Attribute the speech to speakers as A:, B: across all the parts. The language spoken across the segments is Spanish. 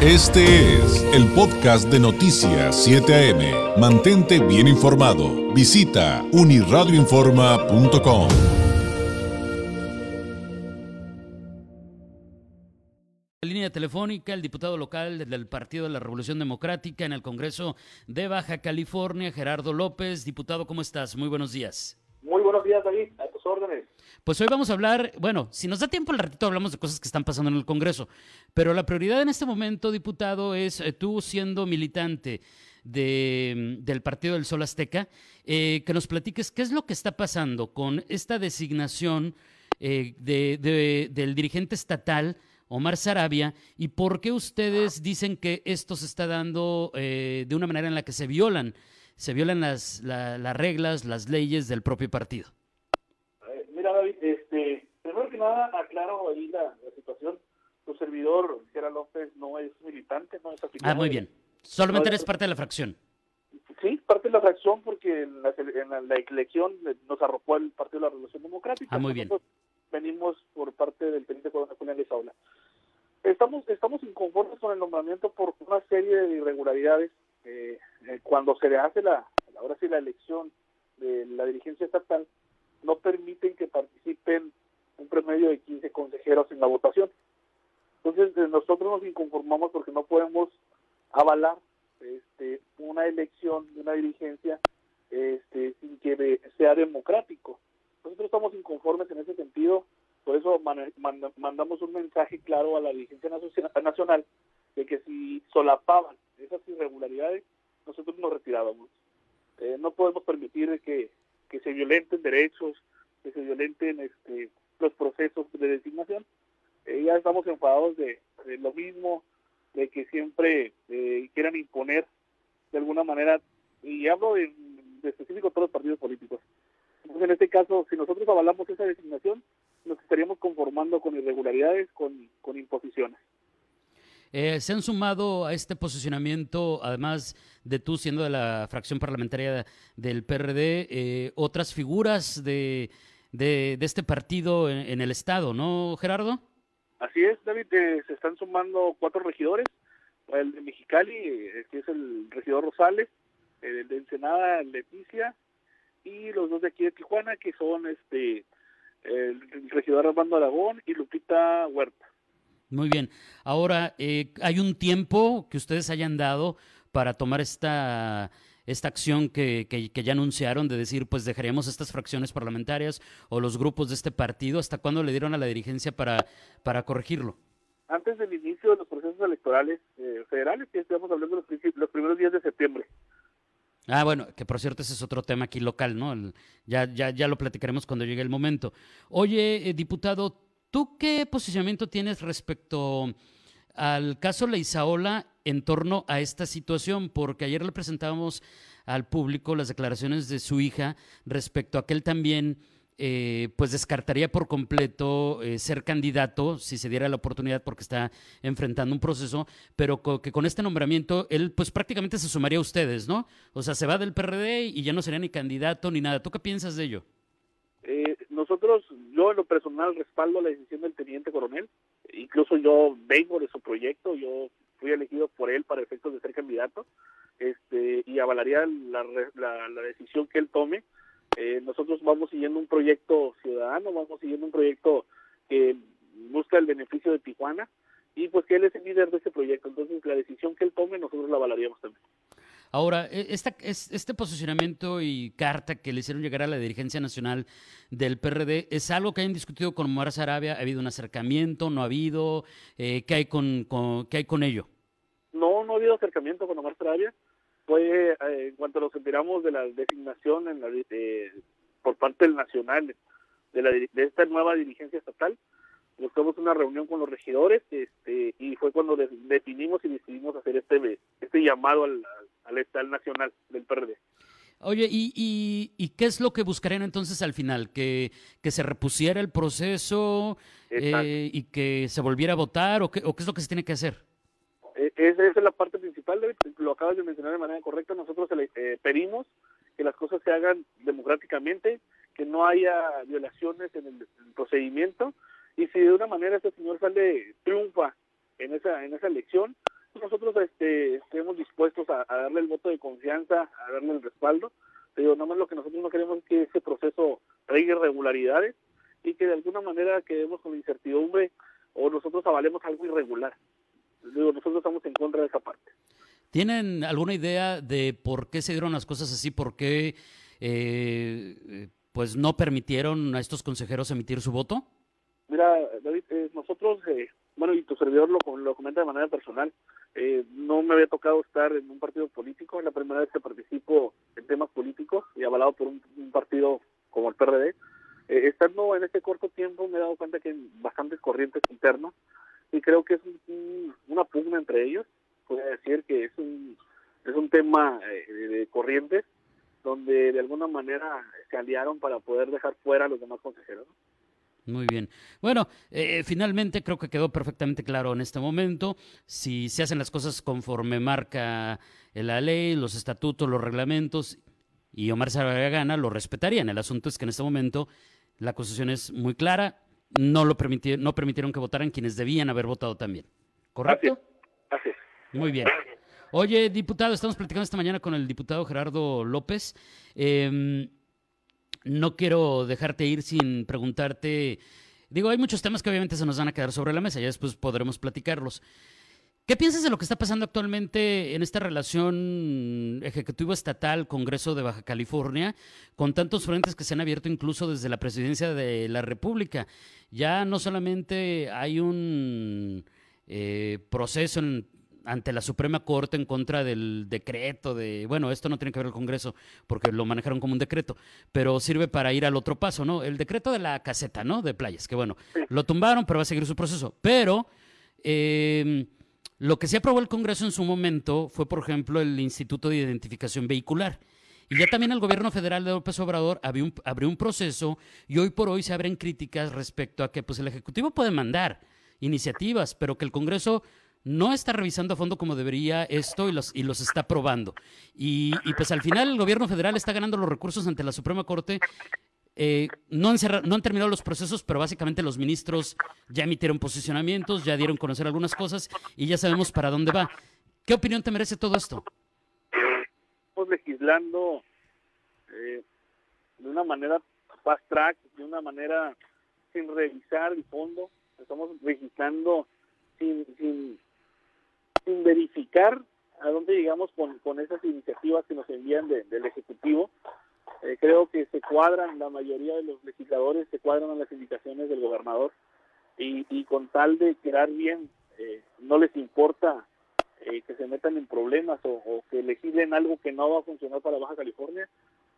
A: Este es el podcast de Noticias 7 AM. Mantente bien informado. Visita uniradioinforma.com.
B: En línea telefónica, el diputado local del Partido de la Revolución Democrática en el Congreso de Baja California, Gerardo López. Diputado, ¿cómo estás? Muy buenos días.
C: A tus órdenes.
B: Pues hoy vamos a hablar, bueno, si nos da tiempo al ratito hablamos de cosas que están pasando en el Congreso, pero la prioridad en este momento, diputado, es eh, tú siendo militante de, del Partido del Sol Azteca, eh, que nos platiques qué es lo que está pasando con esta designación eh, de, de, del dirigente estatal. Omar Sarabia, y por qué ustedes dicen que esto se está dando de una manera en la que se violan, se violan las, la, las reglas, las leyes del propio partido.
C: Mira, David, este, primero que nada aclaro ahí la, la situación. Tu servidor, Gerard López, no es militante, no es afiliado.
B: Ah, muy bien. Solamente no eres parte de la fracción.
C: Sí, parte de la fracción porque en la, en la, la elección nos arropó el Partido de la Revolución Democrática.
B: Ah, muy bien.
C: Nosotros venimos por parte del teniente coronel Julián Lezaula. Estamos, estamos inconformes con el nombramiento por una serie de irregularidades. Eh, eh, cuando se le hace la, ahora sí, la elección de la dirigencia estatal, no un promedio de 15 consejeros en la votación. Entonces, nosotros nos inconformamos porque no podemos avalar este, una elección de una dirigencia este, sin que sea democrático. Nosotros estamos inconformes en ese sentido, por eso man, man, mandamos un mensaje claro a la dirigencia nacional de que si solapaban esas irregularidades, nosotros nos retirábamos. Eh, no podemos permitir que que se violenten derechos, que se violenten este, los procesos de designación. Eh, ya estamos enfadados de, de, lo mismo, de que siempre eh, quieran imponer de alguna manera, y hablo de, de específico todos los partidos políticos. Entonces, en este caso, si nosotros avalamos esa designación, nos estaríamos conformando con irregularidades, con, con imposiciones.
B: Eh, se han sumado a este posicionamiento, además de tú siendo de la fracción parlamentaria del PRD, eh, otras figuras de, de, de este partido en, en, el Estado, ¿no, Gerardo?
C: Así es, David, eh, se están sumando cuatro regidores, el de Mexicali, eh, que es el regidor Rosales, el de Ensenada, Leticia, y los dos de aquí de Tijuana, que son este el regidor Armando Aragón y Lupita Huerta.
B: Muy bien. Ahora, eh, ¿hay un tiempo que ustedes hayan dado para tomar esta, esta acción que, que, que, ya anunciaron de decir, pues dejaríamos estas fracciones parlamentarias o los grupos de este partido? ¿Hasta cuándo le dieron a la dirigencia para, para corregirlo?
C: Antes del inicio de los procesos electorales eh, federales, que estamos hablando de los, los, primeros días de septiembre.
B: Ah, bueno, que por cierto ese es otro tema aquí local, ¿no? El, ya, ya, ya lo platicaremos cuando llegue el momento. Oye, eh, diputado, ¿Tú qué posicionamiento tienes respecto al caso Leizaola en torno a esta situación? Porque ayer le presentábamos al público las declaraciones de su hija respecto a que él también eh, pues descartaría por completo eh, ser candidato si se diera la oportunidad porque está enfrentando un proceso, pero que con este nombramiento él pues prácticamente se sumaría a ustedes, ¿no? O sea, se va del PRD y ya no sería ni candidato ni nada. ¿Tú qué piensas de ello?
C: Nosotros, yo en lo personal respaldo la decisión del teniente coronel, incluso yo vengo de su proyecto, yo fui elegido por él para efectos de ser candidato, este, y avalaría la, la, la decisión que él tome. Eh, nosotros vamos siguiendo un proyecto ciudadano, vamos siguiendo un proyecto que busca el beneficio de Tijuana, y pues que él es el líder de ese proyecto, entonces la decisión que él tome nosotros la avalaríamos también.
B: Ahora, esta, este posicionamiento y carta que le hicieron llegar a la dirigencia nacional del PRD, ¿es algo que hayan discutido con Omar Sarabia? ¿Ha habido un acercamiento? ¿No ha habido? Eh, ¿qué, hay con, ¿Qué hay con ello?
C: No, no ha habido acercamiento con Omar Sarabia. Fue eh, en cuanto nos enteramos de la designación en la, eh, por parte del Nacional de, la, de esta nueva dirigencia estatal, buscamos una reunión con los regidores este, y fue cuando de, definimos y decidimos hacer este, este llamado al, al Estado Nacional del PRD.
B: Oye, ¿y, y, ¿y qué es lo que buscarían entonces al final? ¿Que, que se repusiera el proceso eh, y que se volviera a votar? ¿o qué, ¿O qué es lo que se tiene que hacer?
C: Eh, esa es la parte principal, David. Lo acabas de mencionar de manera correcta. Nosotros eh, pedimos que las cosas se hagan democráticamente, que no haya violaciones en el, en el procedimiento y si de una manera este señor sale triunfa en esa en esa elección nosotros este, estemos dispuestos a, darle el voto de confianza, a darle el respaldo. Pero nada más lo que nosotros no queremos es que ese proceso traiga irregularidades y que de alguna manera quedemos con incertidumbre o nosotros avalemos algo irregular. Digo, nosotros estamos en contra de esa parte.
B: ¿Tienen alguna idea de por qué se dieron las cosas así? ¿Por qué eh, pues no permitieron a estos consejeros emitir su voto?
C: Mira, David, eh, nosotros, eh, bueno, y tu servidor lo, lo comenta de manera personal, eh, no me había tocado estar en un partido político, es la primera vez que participo en temas políticos y avalado por un, partido como el PRD. estando en este corto tiempo me he dado cuenta que hay bastantes corrientes internas y creo que es una pugna entre ellos. Puedo decir que es un, es un tema de corrientes donde de alguna manera se aliaron para poder dejar fuera a los demás consejeros.
B: Muy bien. Bueno, eh, finalmente creo que quedó perfectamente claro en este momento. Si se hacen las cosas conforme marca la ley, los estatutos, los reglamentos, y Omar gana, lo respetarían. El asunto es que en este momento la Constitución es muy clara, no, lo permitieron, no permitieron que votaran quienes debían haber votado también. ¿Correcto?
C: Así
B: Muy bien. Oye, diputado, estamos platicando esta mañana con el diputado Gerardo López. Eh, no quiero dejarte ir sin preguntarte. Digo, hay muchos temas que obviamente se nos van a quedar sobre la mesa, ya después podremos platicarlos. ¿Qué piensas de lo que está pasando actualmente en esta relación ejecutivo estatal Congreso de Baja California, con tantos frentes que se han abierto incluso desde la presidencia de la República? Ya no solamente hay un eh, proceso en ante la Suprema Corte en contra del decreto de, bueno, esto no tiene que ver el Congreso porque lo manejaron como un decreto, pero sirve para ir al otro paso, ¿no? El decreto de la caseta, ¿no? De playas, que bueno, lo tumbaron, pero va a seguir su proceso. Pero em, lo que se aprobó el Congreso en su momento fue, por ejemplo, el Instituto de Identificación Vehicular. Y ya también el gobierno federal de López Obrador abrió un, abrió un proceso y hoy por hoy se abren críticas respecto a que pues, el Ejecutivo puede mandar iniciativas, pero que el Congreso no está revisando a fondo como debería esto y los, y los está probando. Y, pues al final el gobierno federal está ganando los recursos ante la Suprema Corte. Eh, no, han no han terminado los procesos, pero básicamente los ministros ya emitieron posicionamientos, ya dieron a conocer algunas cosas y ya sabemos para dónde va. ¿Qué opinión te merece todo esto?
C: Estamos legislando eh, de una manera fast track, de una manera sin revisar el fondo. Estamos legislando sin, sin sin verificar a dónde llegamos con, con esas iniciativas que nos envían del Ejecutivo. Eh, creo que se cuadran, la mayoría de los legisladores se cuadran a las indicaciones del gobernador y, y con tal de quedar bien, eh, no les importa eh, que se metan en problemas o, o, que legislen algo que no va a funcionar para Baja California,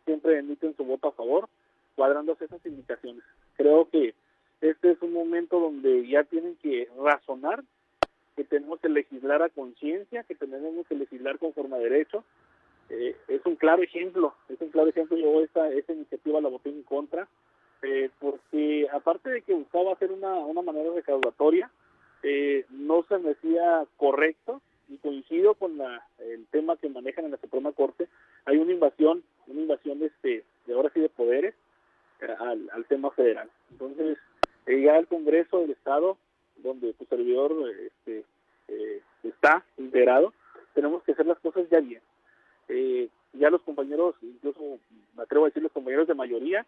C: siempre emiten su voto a favor, cuadrándose esas indicaciones. Creo que este es un momento donde ya tienen que razonar que tenemos que legislar a conciencia, que tenemos que legislar conforme a derecho. Eh, es un claro ejemplo, es un claro ejemplo. Yo esta, esta iniciativa la voté en contra, eh, porque aparte de que buscaba hacer una, una manera recaudatoria, eh, no se me decía correcto y coincido con la, el tema que manejan en la Suprema Corte. Hay una invasión, una invasión este, de ahora sí de poderes al, al tema federal. Entonces, ya el Congreso del Estado donde tu servidor este, eh, está integrado, cosas ya bien. Eh, ya los compañeros, incluso me atrevo a decir los compañeros de mayoría,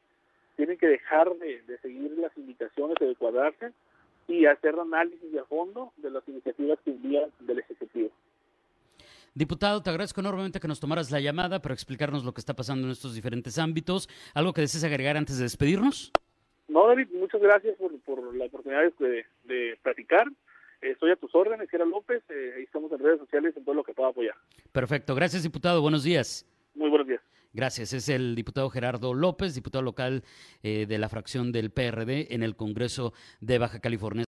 C: tienen que dejar de, seguir las indicaciones de cuadrarse y hacer análisis de fondo de las iniciativas que envían del Ejecutivo.
B: Diputado, te agradezco enormemente que nos tomaras la llamada para explicarnos lo que está pasando en estos diferentes ámbitos. ¿Algo que desees agregar antes de despedirnos?
C: No, David, muchas gracias por, por la oportunidad de, de platicar. Estoy a tus órdenes, Gerard López. Eh, ahí estamos en redes sociales en todo lo que pueda apoyar.
B: Perfecto. Gracias, diputado. Buenos días.
C: Muy buenos días.
B: Gracias. Es el diputado Gerardo López, diputado local eh, de la fracción del PRD en el Congreso de Baja California.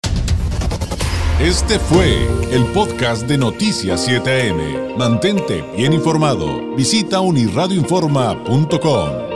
A: Este fue el podcast de Noticias 7am. Mantente bien informado. Visita unirradioinforma.com.